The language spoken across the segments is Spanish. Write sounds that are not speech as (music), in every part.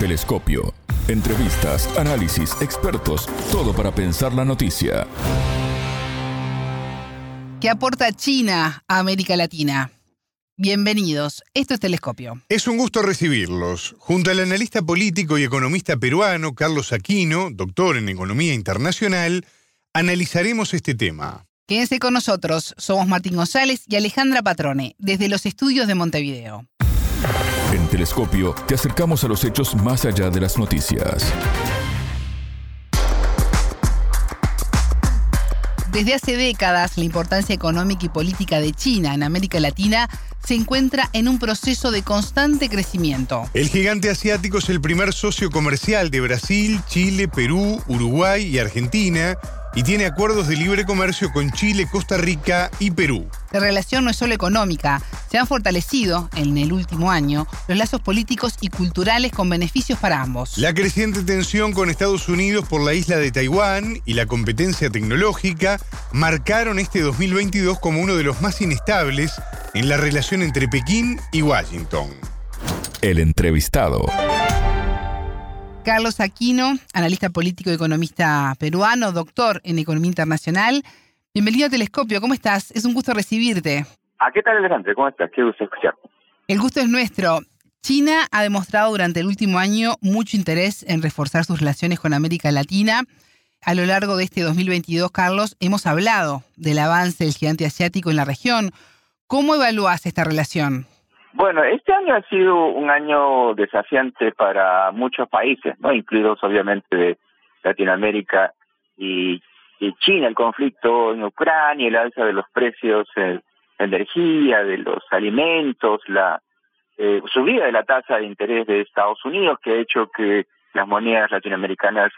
Telescopio. Entrevistas, análisis, expertos, todo para pensar la noticia. ¿Qué aporta China a América Latina? Bienvenidos, esto es Telescopio. Es un gusto recibirlos. Junto al analista político y economista peruano Carlos Aquino, doctor en Economía Internacional, analizaremos este tema. Quédense con nosotros, somos Martín González y Alejandra Patrone, desde los estudios de Montevideo. Telescopio te acercamos a los hechos más allá de las noticias. Desde hace décadas, la importancia económica y política de China en América Latina se encuentra en un proceso de constante crecimiento. El gigante asiático es el primer socio comercial de Brasil, Chile, Perú, Uruguay y Argentina y tiene acuerdos de libre comercio con Chile, Costa Rica y Perú. La relación no es solo económica, se han fortalecido en el último año los lazos políticos y culturales con beneficios para ambos. La creciente tensión con Estados Unidos por la isla de Taiwán y la competencia tecnológica marcaron este 2022 como uno de los más inestables en la relación entre Pekín y Washington. El entrevistado. Carlos Aquino, analista político y economista peruano, doctor en Economía Internacional. Bienvenido a Telescopio, ¿cómo estás? Es un gusto recibirte. ¿A qué tal, Alejandro? ¿Cómo estás? Qué gusto escuchar. El gusto es nuestro. China ha demostrado durante el último año mucho interés en reforzar sus relaciones con América Latina. A lo largo de este 2022, Carlos, hemos hablado del avance del gigante asiático en la región. ¿Cómo evalúas esta relación? Bueno, este año ha sido un año desafiante para muchos países, no incluidos obviamente de Latinoamérica y, China, el conflicto en Ucrania, el alza de los precios de energía, de los alimentos, la eh, subida de la tasa de interés de Estados Unidos, que ha hecho que las monedas latinoamericanas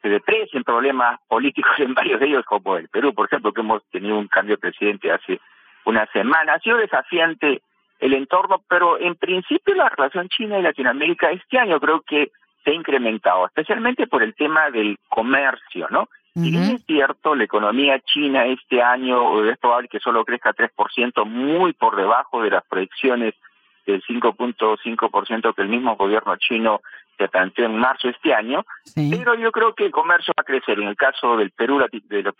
se deprecien, problemas políticos (laughs) en varios de ellos, como el Perú, por ejemplo, que hemos tenido un cambio de presidente hace una semana. Ha sido desafiante el entorno, pero en principio la relación China y Latinoamérica este año creo que se ha incrementado, especialmente por el tema del comercio, ¿no? Si bien es cierto, la economía china este año es probable que solo crezca 3%, muy por debajo de las proyecciones del 5.5% que el mismo gobierno chino se planteó en marzo este año, pero yo creo que el comercio va a crecer en el caso del Perú, de los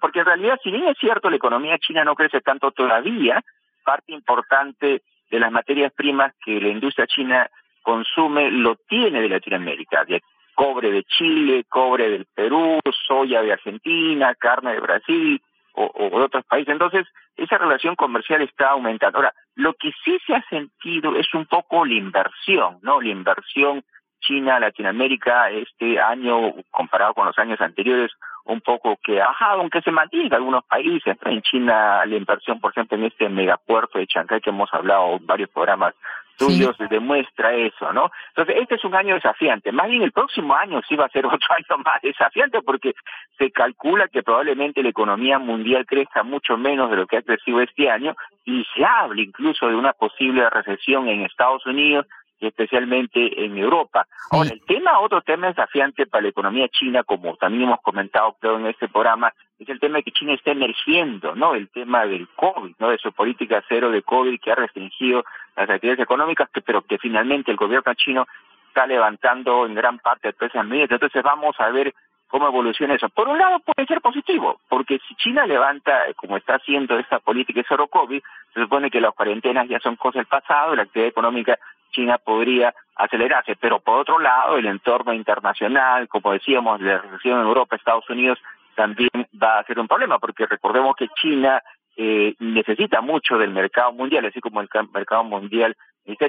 porque en realidad, si bien es cierto, la economía china no crece tanto todavía, parte importante de las materias primas que la industria china consume lo tiene de Latinoamérica, de cobre de Chile, cobre del Perú, soya de Argentina, carne de Brasil o, o de otros países. Entonces, esa relación comercial está aumentando. Ahora, lo que sí se ha sentido es un poco la inversión, ¿no? La inversión China-Latinoamérica este año, comparado con los años anteriores, un poco que ha bajado, aunque se mantiene algunos países. En China, la inversión, por ejemplo, en este megapuerto de Chancay, que hemos hablado en varios programas tuyos, demuestra eso, ¿no? Entonces, este es un año desafiante. Más bien, el próximo año sí va a ser (laughs) otro año más desafiante, porque se calcula que probablemente la economía mundial crezca mucho menos de lo que ha crecido este año, y se habla incluso de una posible recesión en Estados Unidos, especialmente en Europa. Ahora, el tema, otro tema desafiante para la economía china, como también hemos comentado creo en este programa, es el tema de que China está emergiendo, ¿no? El tema del COVID, ¿no? De su política cero de COVID que ha restringido las actividades económicas, pero que finalmente el gobierno chino está levantando en gran parte de esas medidas. Entonces vamos a ver cómo evoluciona eso. Por un lado puede ser positivo, porque si China levanta, como está haciendo esta política de cero COVID, se supone que las cuarentenas ya son cosas del pasado, la actividad económica China podría acelerarse, pero por otro lado el entorno internacional, como decíamos, la recesión en Europa, Estados Unidos, también va a ser un problema, porque recordemos que China eh, necesita mucho del mercado mundial, así como el mercado mundial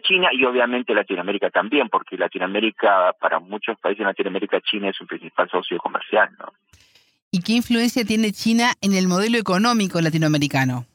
China y obviamente Latinoamérica también, porque Latinoamérica, para muchos países de Latinoamérica, China es su principal socio comercial, ¿no? ¿Y qué influencia tiene China en el modelo económico latinoamericano?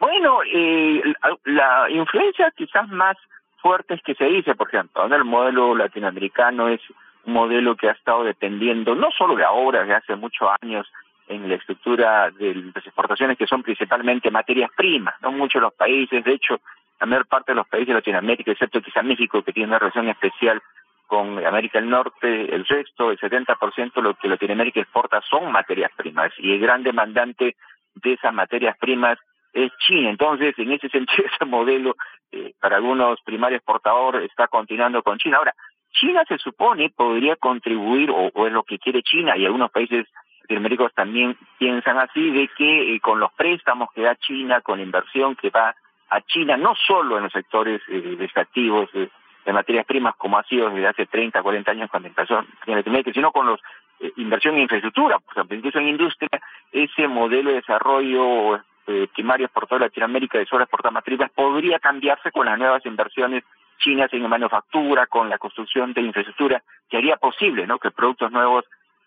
Bueno, eh, la influencia quizás más fuertes que se dice, por ejemplo, el modelo latinoamericano es un modelo que ha estado dependiendo no solo de ahora, de hace muchos años, en la estructura de las exportaciones que son principalmente materias primas, no muchos de los países, de hecho, la mayor parte de los países de Latinoamérica, excepto quizá México, que tiene una relación especial con América del Norte, el resto, el 70% de lo que Latinoamérica exporta son materias primas y el gran demandante de esas materias primas es China. Entonces, en ese (laughs) sentido, ese modelo eh, para algunos primarios exportador está continuando con China. Ahora, China se supone podría contribuir, o, es lo que quiere China, y algunos países latinoamericanos también piensan así, de que eh, con los préstamos que da China, con la inversión que va a China, no solo en los sectores eh, extractivos de, materias primas, como ha sido desde hace 30, 40 años cuando empezó Latinoamérica, sino con los eh, inversión en infraestructura, incluso en industria, ese modelo de desarrollo eh, primario por toda Latinoamérica de solo exportar materias podría cambiarse con las nuevas inversiones chinas en manufactura, con la construcción de infraestructura, que haría posible ¿no? que productos nuevos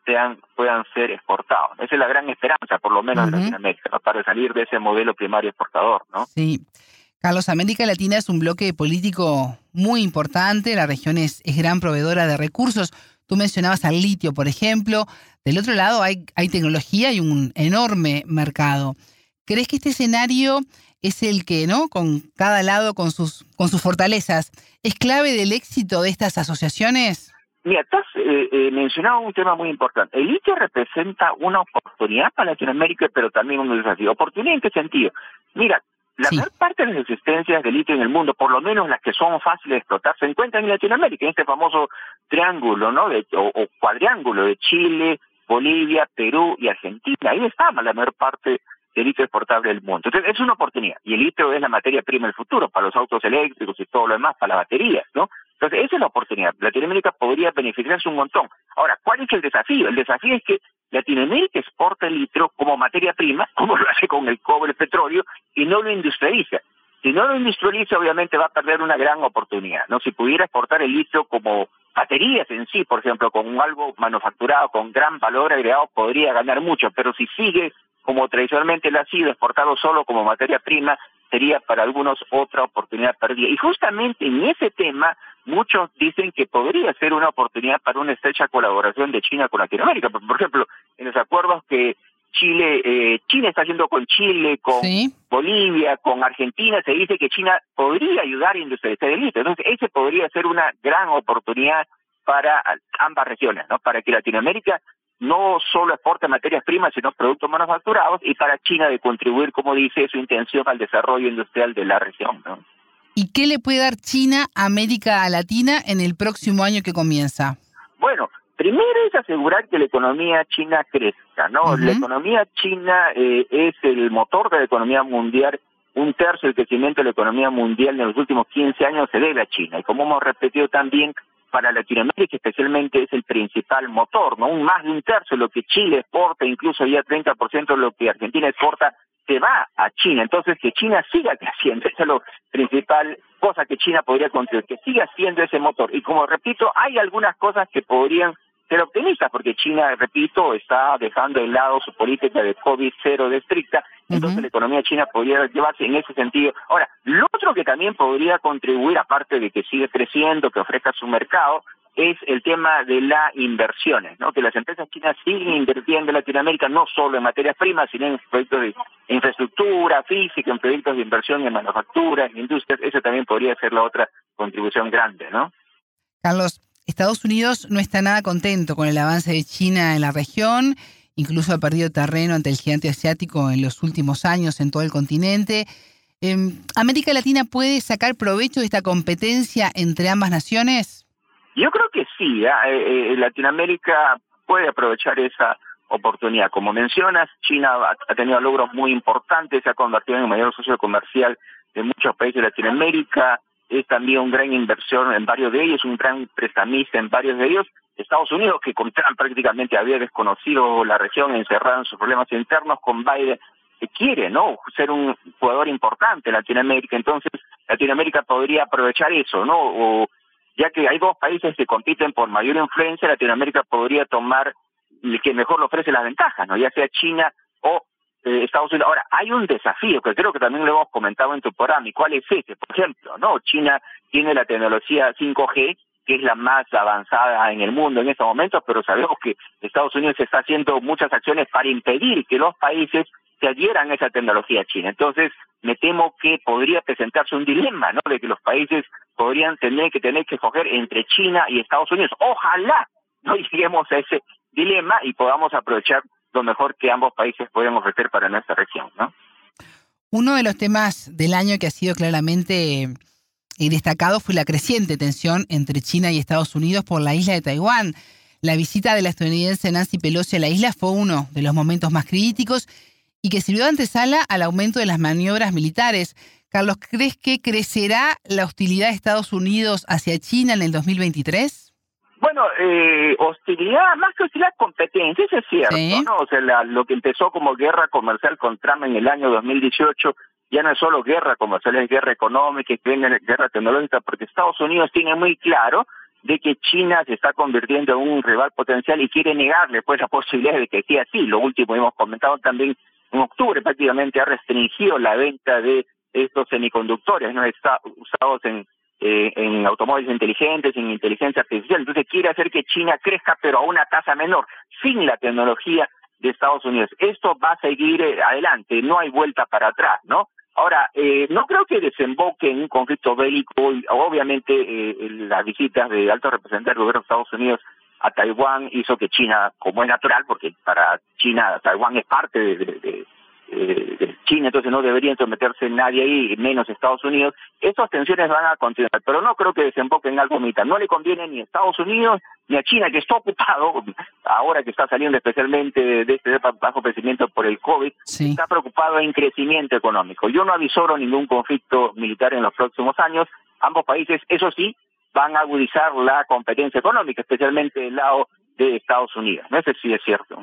sean, puedan ser exportados. Esa es la gran esperanza, por lo menos en Latinoamérica, para salir de ese modelo primario exportador. ¿no? Sí. Carlos, América Latina es un bloque político muy importante, la región es, es gran proveedora de recursos. Tú mencionabas al litio, por ejemplo. Del otro lado hay, hay tecnología y un enorme mercado. ¿Crees que este escenario es el que, ¿no? Con cada lado con sus, con sus fortalezas, ¿es clave del éxito de estas asociaciones? Mira, has eh, eh, mencionado un tema muy importante. El litio representa una oportunidad para Latinoamérica, pero también un desafío. ¿Oportunidad en qué sentido? Mira, la mayor parte de las existencias de litio en el mundo, por lo menos las que son fáciles de explotar, se encuentran en Latinoamérica, en este famoso triángulo, ¿no? De, o, o, cuadriángulo de Chile, Bolivia, Perú y Argentina. Ahí está la mayor parte del litio exportable del mundo. Entonces, es una oportunidad. Y el litio es la materia prima del futuro para los autos eléctricos y todo lo demás, para las baterías, ¿no? Entonces, esa es la oportunidad. Latinoamérica podría beneficiarse un montón. Ahora, ¿cuál es el desafío? El desafío es que Latinoamérica exporta el litio como materia prima, (laughs) como lo hace con el cobre, el petróleo, y no lo industrializa. Si no lo industrializa, obviamente va a perder una gran oportunidad. No, si pudiera exportar el litio como baterías en sí, por ejemplo, con algo manufacturado con gran valor agregado, podría ganar mucho. Pero si sigue como tradicionalmente lo ha sido, exportado solo como materia prima, sería para algunos otra oportunidad perdida. Y justamente en ese tema, muchos dicen que podría ser una oportunidad para una estrecha colaboración de China con Latinoamérica. Por, ejemplo, en los acuerdos que Chile, eh, China está haciendo con Chile, con Bolivia, con Argentina, se dice que China podría ayudar a industrializar el litio. Entonces, ese podría ser una gran oportunidad para ambas regiones, ¿no? Para que Latinoamérica no solo exporte materias primas, sino productos manufacturados, y para China de contribuir, como dice, su intención al desarrollo industrial de la región. ¿no? ¿Y qué le puede dar China a América Latina en el próximo año que comienza? Bueno, primero es asegurar que la economía china crezca, ¿no? La economía china eh, es el motor de la economía mundial. Un tercio del crecimiento de la economía mundial en los últimos 15 años se debe a China. Y como hemos repetido también, para Latinoamérica especialmente es el principal motor, ¿no? Un más de un tercio de lo que Chile exporta, incluso ya 30% de lo que Argentina exporta, se va a China. Entonces, que China siga creciendo, (laughs) esa es la principal cosa que China podría contribuir, que siga siendo ese motor. Y como repito, hay algunas cosas que podrían ser optimistas, porque China, repito, está dejando de lado su política de COVID cero de estricta, entonces la economía china podría llevarse en ese sentido. Ahora, lo otro que también podría contribuir, aparte de que sigue creciendo, que ofrezca su mercado, es el tema de las inversiones, ¿no? Que las empresas chinas siguen invirtiendo en Latinoamérica no solo en materias primas, sino en proyectos de infraestructura física, en proyectos de inversión en manufactura, en industrias. Eso también podría ser la otra contribución grande, ¿no? Carlos, Estados Unidos no está nada contento con el avance de China en la región, incluso ha perdido terreno ante el gigante asiático en los últimos años en todo el continente. Em, ¿América Latina puede sacar provecho de esta competencia entre ambas naciones? Yo creo que sí. ¿ah? Eh, eh, Latinoamérica puede aprovechar esa oportunidad. Como mencionas, China ha tenido logros muy importantes, se ha convertido en el mayor socio comercial de muchos países de Latinoamérica, es también un gran inversión en varios de ellos, un gran prestamista en varios de ellos. Estados Unidos, que con Trump prácticamente había desconocido la región, encerrado en sus problemas internos, con Biden quiere, ¿no? Ser un jugador importante en Latinoamérica. Entonces, Latinoamérica podría aprovechar eso, ¿no? O, ya que hay dos países que compiten por mayor influencia, Latinoamérica podría tomar el que mejor le ofrece las ventajas, ¿no? Ya sea China o eh, Estados Unidos. Ahora, hay un desafío que creo que también lo hemos comentado en tu programa, ¿y cuál es ese? Por ejemplo, ¿no? China tiene la tecnología 5G, que es la más avanzada en el mundo en estos momentos, pero sabemos que Estados Unidos está haciendo muchas acciones para impedir que los países se adhieran a esa tecnología china. Entonces, me temo que podría presentarse un dilema, ¿no? De que los países podrían tener que tener que escoger entre China y Estados Unidos. Ojalá no (laughs) lleguemos a ese dilema y podamos aprovechar lo mejor que ambos países podemos ofrecer para nuestra región, ¿no? Uno de los temas del año que ha sido claramente y destacado fue la creciente tensión entre China y Estados Unidos por la isla de Taiwán. La visita de la estadounidense Nancy Pelosi a la isla fue uno de los momentos más críticos y que sirvió de antesala al aumento de las maniobras militares. Carlos, ¿crees que crecerá la hostilidad de Estados Unidos hacia China en el 2023? Bueno, eh, hostilidad, más que hostilidad, competencia, eso es cierto, ¿no? O sea, lo que empezó como guerra comercial con Trump en el año 2018 ya no es solo guerra comercial, es guerra económica y guerra tecnológica, porque Estados Unidos tiene muy claro de que China se está convirtiendo en un rival potencial y quiere negarle pues la posibilidad de que sea así. Lo último hemos comentado también en octubre prácticamente ha restringido la venta de estos semiconductores no está usados en eh, en automóviles inteligentes, en inteligencia artificial. Entonces quiere hacer que China crezca, pero a una tasa menor, sin la tecnología de Estados Unidos. Esto va a seguir eh, adelante, no hay vuelta para atrás, ¿no? Ahora, eh, no creo que desemboque en un conflicto bélico. Obviamente, eh, las visitas de altos representantes del gobierno de Estados Unidos a Taiwán hizo que China, como es natural, porque para China Taiwán es parte de, de China, entonces no debería someterse nadie ahí, menos Estados Unidos. Estas tensiones van a continuar, pero no creo que desemboquen en algo militar. No le conviene ni a Estados Unidos ni a China, que está ocupado, ahora que está saliendo especialmente de este bajo crecimiento por el COVID, está preocupado en crecimiento económico. Yo no avisoro ningún conflicto militar en los próximos años. Ambos países, eso sí, van a agudizar la competencia económica, especialmente del lado de Estados Unidos. No sé si es cierto.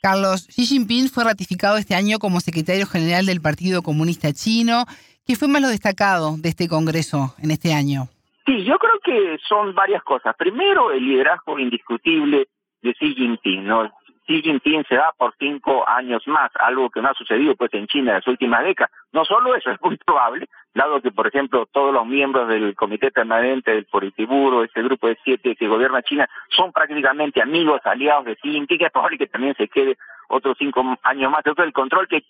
Carlos, Xi Jinping fue ratificado este año como secretario general del Partido Comunista Chino. ¿Qué fue más lo destacado de este Congreso en este año? Sí, yo creo que son varias cosas. Primero, el liderazgo indiscutible de Xi Jinping. ¿no? Xi Jinping se da por cinco años más, algo que no ha sucedido pues en China en las últimas décadas. No solo eso, (laughs) es muy probable, dado que, por ejemplo, todos los miembros del Comité Permanente del Politburo, este grupo de siete que gobierna China, son prácticamente amigos, aliados de Xi Jinping, es probable que también se quede otros cinco años más. Entonces, el control que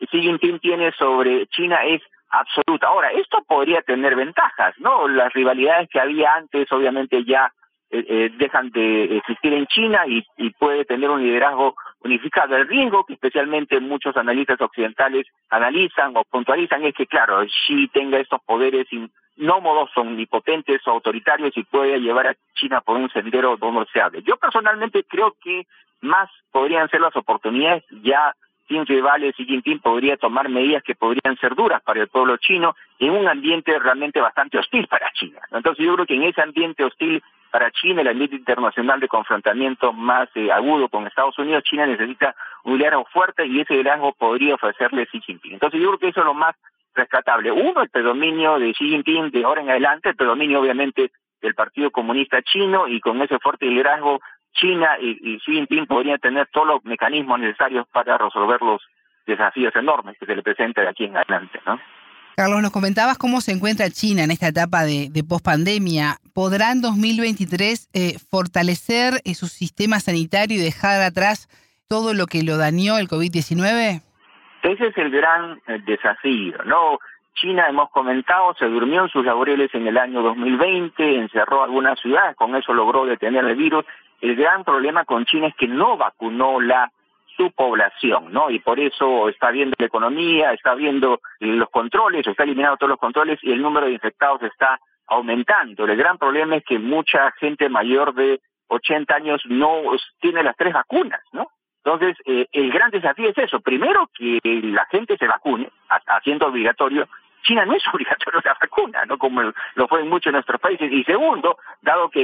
Xi Jinping tiene sobre China es absoluta. Ahora, esto podría tener ventajas, ¿no? Las rivalidades que había antes, obviamente, ya eh, eh, dejan de existir en China y, puede tener un liderazgo unificado. El riesgo que especialmente muchos analistas occidentales analizan o puntualizan es que, claro, Xi tenga estos poderes nómodos, omnipotentes o autoritarios y puede llevar a China por un sendero donde se hable. Yo personalmente creo que más podrían ser las oportunidades ya sin rivales Xi Jinping podría tomar medidas que podrían ser duras para el pueblo chino en un ambiente realmente bastante hostil para China. Entonces yo creo que en ese ambiente hostil para China, el ambiente internacional de confrontamiento más eh, agudo con Estados Unidos, China necesita un liderazgo fuerte y ese liderazgo podría ofrecerle Xi Jinping. Entonces yo creo que eso es lo más rescatable. Uno, el predominio de Xi Jinping de ahora en adelante, el predominio obviamente del Partido Comunista Chino y con ese fuerte liderazgo China y, Xi Jinping podrían tener todos los mecanismos necesarios para resolver los desafíos enormes que se le presentan de aquí en adelante, ¿no? Carlos, nos comentabas cómo se encuentra China en esta etapa de, de pospandemia. ¿Podrá en 2023 eh, fortalecer eh, su sistema sanitario y dejar atrás todo lo que lo dañó el COVID-19? Ese es el gran eh, desafío, ¿no? China, hemos comentado, se durmió en sus laureles en el año 2020, encerró algunas ciudades, con eso logró detener el virus. El gran problema con China es que no vacunó la su población, ¿no? Y por eso está viendo la economía, está viendo los controles, está eliminando todos los controles y el número de infectados está aumentando. El gran problema es que mucha gente mayor de 80 años no tiene las tres vacunas, ¿no? Entonces, eh, el gran desafío es eso. Primero, que la gente se vacune, haciendo obligatorio China no es (laughs) obligatorio la vacuna, ¿no? Como lo fue en muchos de nuestros países. Y segundo, dado que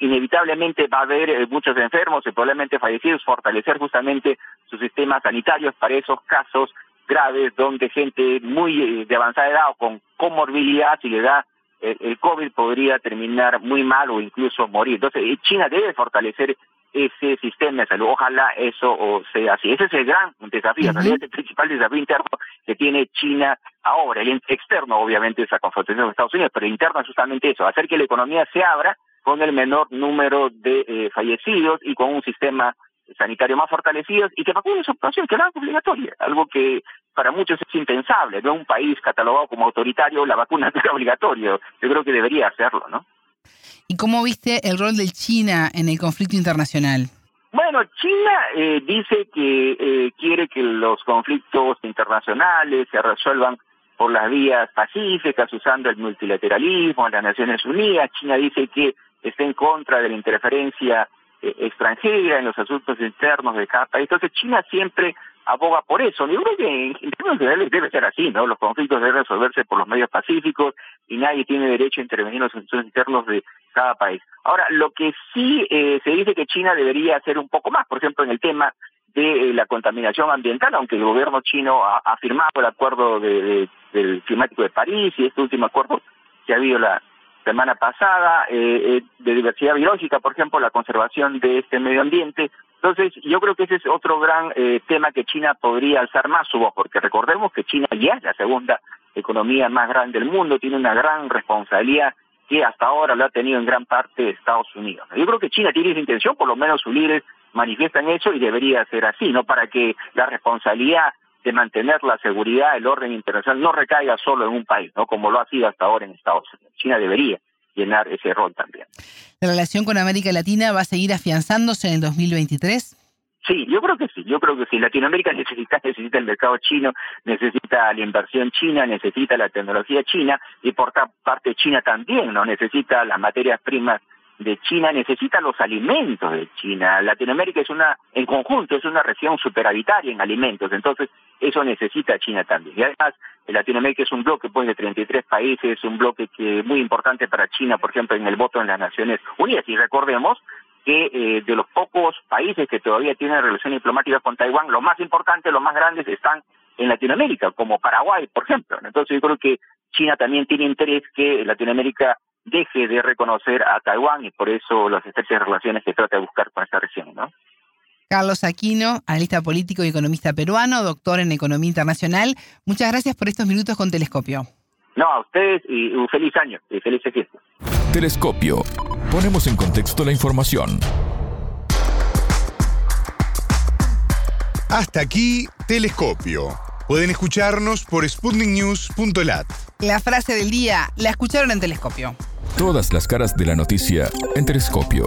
inevitablemente va a haber eh, muchos enfermos y probablemente fallecidos, fortalecer justamente sus sistemas sanitarios para esos casos graves donde gente muy eh, de avanzada edad o con comorbilidad, si le da eh, el COVID, podría terminar muy mal o incluso morir. Entonces, China debe fortalecer ese sistema de salud. Ojalá eso sea así. Ese es el gran desafío, es el principal desafío interno que tiene China ahora. El externo, obviamente, es la confrontación con Estados Unidos, pero el interno es justamente eso, hacer que la economía se abra con el menor número de eh, fallecidos y con un sistema sanitario más fortalecido y que vacune su población, que no es obligatoria, algo que para muchos es impensable, ¿no? Un país catalogado como autoritario, la vacuna no es (laughs) obligatorio. Yo creo que debería hacerlo, ¿no? ¿Y cómo viste el rol de China en el conflicto internacional? Bueno, China eh, dice que eh, quiere que los conflictos internacionales se resuelvan por las vías pacíficas, usando el multilateralismo, las Naciones Unidas. China dice que está en contra de la interferencia eh, extranjera en los asuntos internos de cada país. Entonces China siempre aboga por eso. Yo creo que en, términos generales debe ser así, ¿no? Los conflictos deben resolverse por los medios pacíficos y nadie tiene derecho a intervenir en los asuntos internos de cada país. Ahora, lo que sí eh, se dice que China debería hacer un poco más, por ejemplo, en el tema de eh, la contaminación ambiental, aunque el gobierno chino ha, firmado el acuerdo de, del climático de París y este último acuerdo que ha habido la semana pasada, eh, de diversidad biológica, por ejemplo, la conservación de este medio ambiente, entonces, yo creo que ese es otro gran eh, tema que China podría alzar más su voz, porque recordemos que China ya es la segunda economía más grande del mundo, tiene una gran responsabilidad que hasta ahora lo ha tenido en gran parte Estados Unidos. Yo creo que China tiene esa intención, por lo menos sus líderes manifiestan eso y debería ser así, ¿no? Para que la responsabilidad de mantener la seguridad, el orden internacional no recaiga solo en un país, ¿no? Como lo ha sido hasta ahora en Estados Unidos. China debería llenar ese rol también. ¿La relación con América Latina va a seguir afianzándose en el 2023? Sí, yo creo que sí, yo creo que sí. Latinoamérica necesita, necesita el mercado chino, necesita la inversión china, necesita la tecnología china y por parte China también, ¿no? Necesita las materias primas de China, necesita los alimentos de China. Latinoamérica es una, en conjunto, es una región superavitaria en alimentos, entonces eso necesita China también. Y además, Latinoamérica es un bloque pues, de 33 países, un bloque que muy importante para China, por ejemplo, en el voto en las Naciones Unidas. Y recordemos que eh, de los pocos países que todavía tienen relaciones diplomáticas con Taiwán, los más importantes, los más grandes están en Latinoamérica, como Paraguay, por ejemplo. Entonces yo creo que China también tiene interés que Latinoamérica deje de reconocer a Taiwán y por eso las estrechas relaciones que trata de buscar con esta región, ¿no? Carlos Aquino, analista político y economista peruano, doctor en Economía Internacional. Muchas gracias por estos minutos con Telescopio. No, a ustedes y un feliz año y felices fiestas. Telescopio. Ponemos en contexto la información. Hasta aquí, Telescopio. Pueden escucharnos por sputniknews.lat. La frase del día la escucharon en Telescopio. Todas las caras de la noticia en Telescopio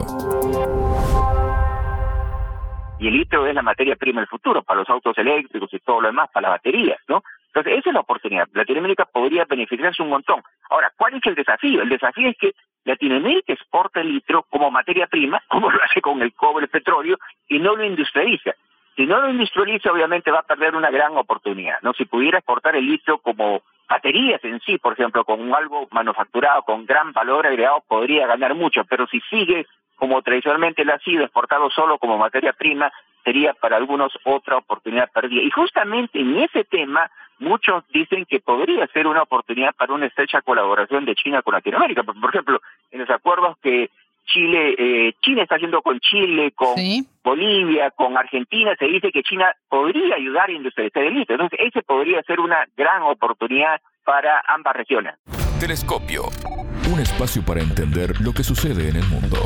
y el litio es la materia prima del futuro para los autos eléctricos y todo lo demás, para las baterías, ¿no? Entonces, esa es la oportunidad. Latinoamérica podría beneficiarse un montón. Ahora, ¿cuál es el desafío? El desafío es que Latinoamérica exporta el litio como materia prima, (laughs) como lo hace con el cobre, el petróleo, y no lo industrializa. Si no lo industrializa, obviamente va a perder una gran oportunidad, ¿no? Si pudiera exportar el litio como baterías en sí, por ejemplo, con algo manufacturado con gran valor agregado, podría ganar mucho, pero si sigue como tradicionalmente lo ha sido, exportado solo como materia prima, sería para algunos otra oportunidad perdida. Y justamente en ese tema, muchos dicen que podría ser una oportunidad para una estrecha colaboración de China con Latinoamérica. Por, ejemplo, en los acuerdos que Chile, eh, China está haciendo con Chile, con Bolivia, con Argentina, se dice que China podría ayudar a industrializar el litio. Entonces, ese podría ser una gran oportunidad para ambas regiones. Telescopio, un espacio para entender lo que sucede en el mundo.